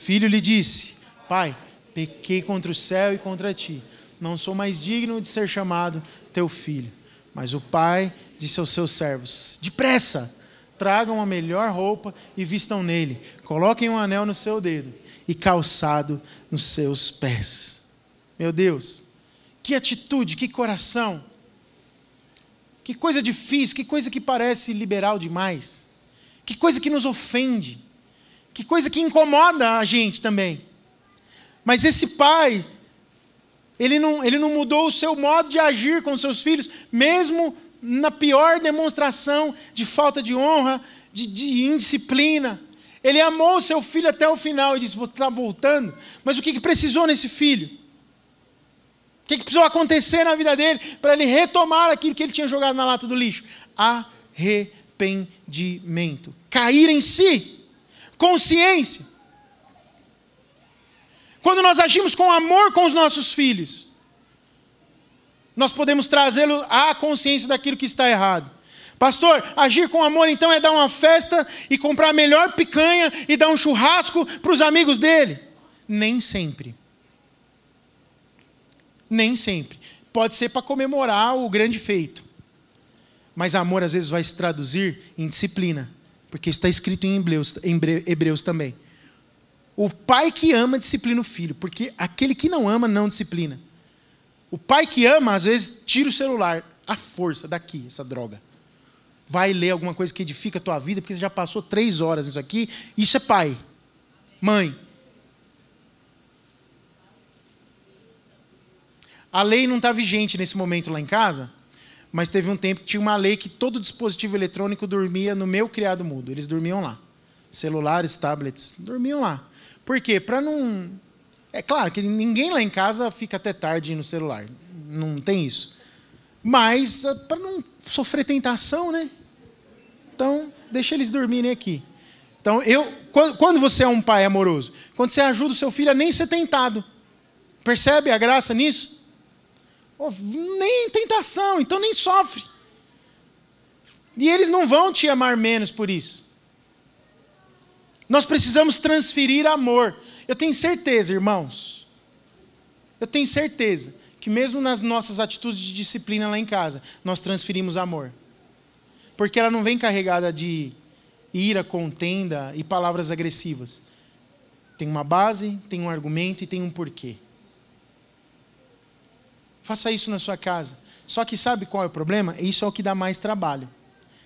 [SPEAKER 1] Filho lhe disse: Pai, pequei contra o céu e contra ti. Não sou mais digno de ser chamado teu filho. Mas o pai disse aos seus servos: Depressa, tragam a melhor roupa e vistam nele. Coloquem um anel no seu dedo e calçado nos seus pés. Meu Deus, que atitude, que coração. Que coisa difícil, que coisa que parece liberal demais. Que coisa que nos ofende. Que coisa que incomoda a gente também. Mas esse pai, ele não, ele não mudou o seu modo de agir com seus filhos, mesmo na pior demonstração de falta de honra, de, de indisciplina. Ele amou seu filho até o final e disse: Você está voltando, mas o que, que precisou nesse filho? O que, que precisou acontecer na vida dele para ele retomar aquilo que ele tinha jogado na lata do lixo? Arrependimento. Cair em si. Consciência. Quando nós agimos com amor com os nossos filhos, nós podemos trazê-lo à consciência daquilo que está errado. Pastor, agir com amor então é dar uma festa e comprar a melhor picanha e dar um churrasco para os amigos dele? Nem sempre. Nem sempre. Pode ser para comemorar o grande feito. Mas amor às vezes vai se traduzir em disciplina, porque está escrito em Hebreus, em Hebreus também. O pai que ama disciplina o filho, porque aquele que não ama não disciplina. O pai que ama, às vezes, tira o celular, a força daqui, essa droga. Vai ler alguma coisa que edifica a tua vida, porque você já passou três horas nisso aqui. Isso é pai. Mãe. A lei não está vigente nesse momento lá em casa, mas teve um tempo que tinha uma lei que todo dispositivo eletrônico dormia no meu criado mudo. Eles dormiam lá. Celulares, tablets, dormiam lá. Por quê? Para não. É claro que ninguém lá em casa fica até tarde no celular. Não tem isso. Mas eh, para não sofrer tentação, né? Então, deixa eles dormirem aqui. Então, eu, quando você é um pai amoroso, quando você ajuda o seu filho a nem ser tentado, percebe a graça nisso? Nem tentação, então nem sofre. E eles não vão te amar menos por isso. Nós precisamos transferir amor. Eu tenho certeza, irmãos, eu tenho certeza que mesmo nas nossas atitudes de disciplina lá em casa, nós transferimos amor. Porque ela não vem carregada de ira, contenda e palavras agressivas. Tem uma base, tem um argumento e tem um porquê. Faça isso na sua casa. Só que sabe qual é o problema? Isso é o que dá mais trabalho.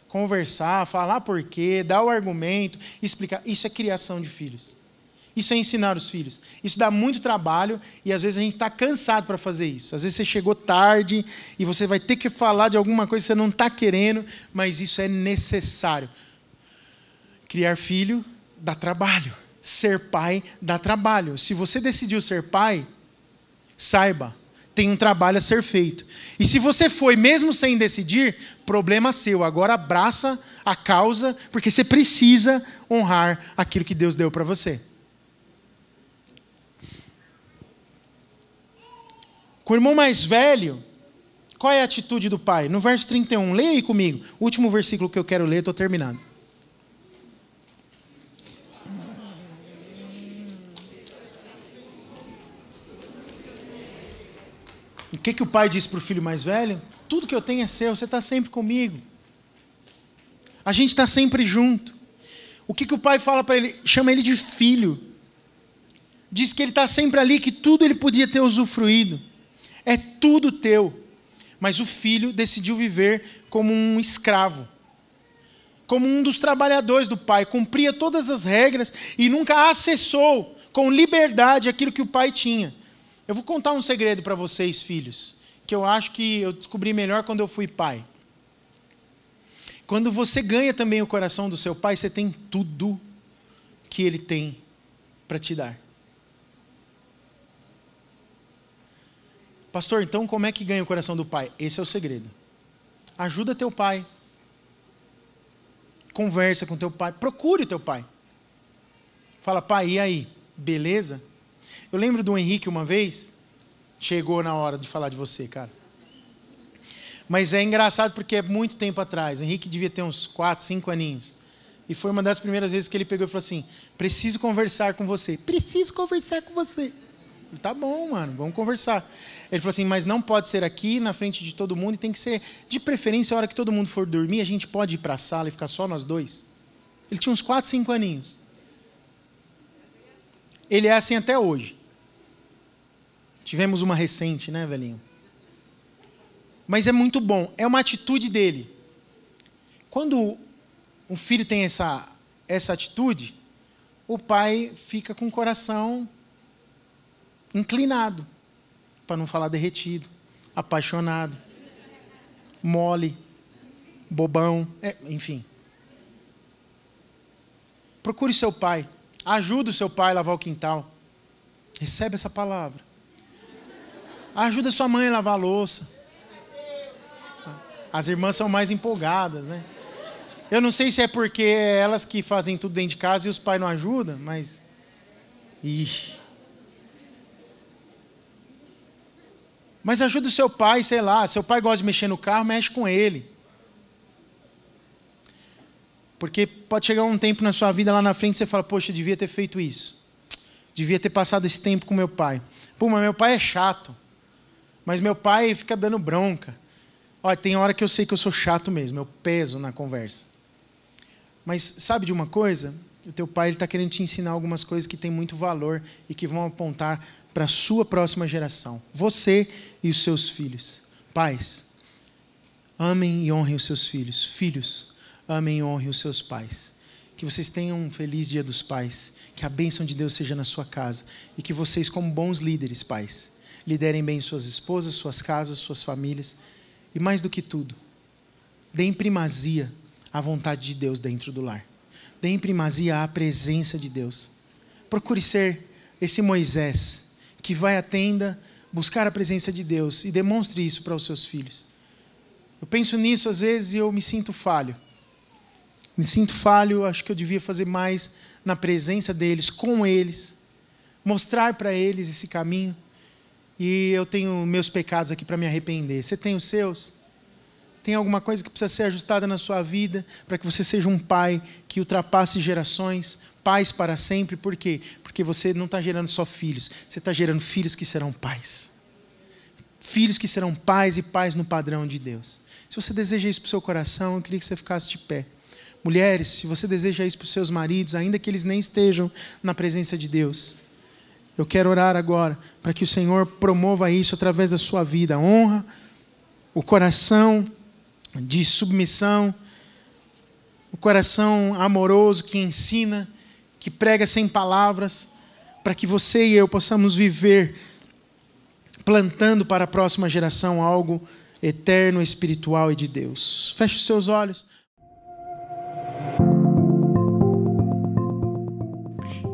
[SPEAKER 1] Conversar, falar porquê, dar o argumento, explicar. Isso é criação de filhos. Isso é ensinar os filhos. Isso dá muito trabalho e às vezes a gente está cansado para fazer isso. Às vezes você chegou tarde e você vai ter que falar de alguma coisa que você não está querendo, mas isso é necessário. Criar filho dá trabalho. Ser pai dá trabalho. Se você decidiu ser pai, saiba, tem um trabalho a ser feito. E se você foi mesmo sem decidir, problema seu. Agora abraça a causa, porque você precisa honrar aquilo que Deus deu para você. Com o irmão mais velho, qual é a atitude do pai? No verso 31, leia aí comigo. O último versículo que eu quero ler, estou terminando. Que, que o pai diz para o filho mais velho? Tudo que eu tenho é seu, você está sempre comigo. A gente está sempre junto. O que, que o pai fala para ele? Chama ele de filho. Diz que ele está sempre ali, que tudo ele podia ter usufruído. É tudo teu. Mas o filho decidiu viver como um escravo. Como um dos trabalhadores do pai, cumpria todas as regras e nunca acessou com liberdade aquilo que o pai tinha. Eu vou contar um segredo para vocês, filhos, que eu acho que eu descobri melhor quando eu fui pai. Quando você ganha também o coração do seu pai, você tem tudo que ele tem para te dar. Pastor, então como é que ganha o coração do pai? Esse é o segredo. Ajuda teu pai. Conversa com teu pai. Procure teu pai. Fala, pai, e aí? Beleza? Eu lembro do Henrique uma vez, chegou na hora de falar de você, cara. Mas é engraçado porque é muito tempo atrás. O Henrique devia ter uns 4, 5 aninhos. E foi uma das primeiras vezes que ele pegou e falou assim: Preciso conversar com você. Preciso conversar com você. Falei, tá bom, mano, vamos conversar. Ele falou assim: Mas não pode ser aqui na frente de todo mundo e tem que ser, de preferência, a hora que todo mundo for dormir, a gente pode ir para a sala e ficar só nós dois. Ele tinha uns 4, 5 aninhos. Ele é assim até hoje. Tivemos uma recente, né, velhinho? Mas é muito bom, é uma atitude dele. Quando um filho tem essa, essa atitude, o pai fica com o coração inclinado, para não falar derretido, apaixonado, mole, bobão, é, enfim. Procure seu pai, ajude o seu pai a lavar o quintal. Recebe essa palavra. Ajuda sua mãe a lavar a louça. As irmãs são mais empolgadas, né? Eu não sei se é porque é elas que fazem tudo dentro de casa e os pais não ajudam, mas. Ih. Mas ajuda o seu pai, sei lá. Seu pai gosta de mexer no carro, mexe com ele. Porque pode chegar um tempo na sua vida lá na frente e você fala: Poxa, eu devia ter feito isso. Devia ter passado esse tempo com meu pai. Pô, mas meu pai é chato. Mas meu pai fica dando bronca. Olha, tem hora que eu sei que eu sou chato mesmo, eu peso na conversa. Mas sabe de uma coisa? O teu pai está querendo te ensinar algumas coisas que têm muito valor e que vão apontar para a sua próxima geração. Você e os seus filhos. Pais, amem e honrem os seus filhos. Filhos, amem e honrem os seus pais. Que vocês tenham um feliz dia dos pais. Que a bênção de Deus seja na sua casa. E que vocês, como bons líderes, pais, liderem bem suas esposas, suas casas, suas famílias e mais do que tudo, deem primazia à vontade de Deus dentro do lar. Deem primazia à presença de Deus. Procure ser esse Moisés que vai à tenda buscar a presença de Deus e demonstre isso para os seus filhos. Eu penso nisso às vezes e eu me sinto falho. Me sinto falho, acho que eu devia fazer mais na presença deles, com eles, mostrar para eles esse caminho e eu tenho meus pecados aqui para me arrepender. Você tem os seus? Tem alguma coisa que precisa ser ajustada na sua vida para que você seja um pai que ultrapasse gerações, pais para sempre? Por quê? Porque você não está gerando só filhos, você está gerando filhos que serão pais. Filhos que serão pais e pais no padrão de Deus. Se você deseja isso para o seu coração, eu queria que você ficasse de pé. Mulheres, se você deseja isso para os seus maridos, ainda que eles nem estejam na presença de Deus, eu quero orar agora para que o Senhor promova isso através da sua vida, a honra, o coração de submissão, o coração amoroso que ensina, que prega sem palavras, para que você e eu possamos viver plantando para a próxima geração algo eterno, espiritual e de Deus. Feche os seus olhos.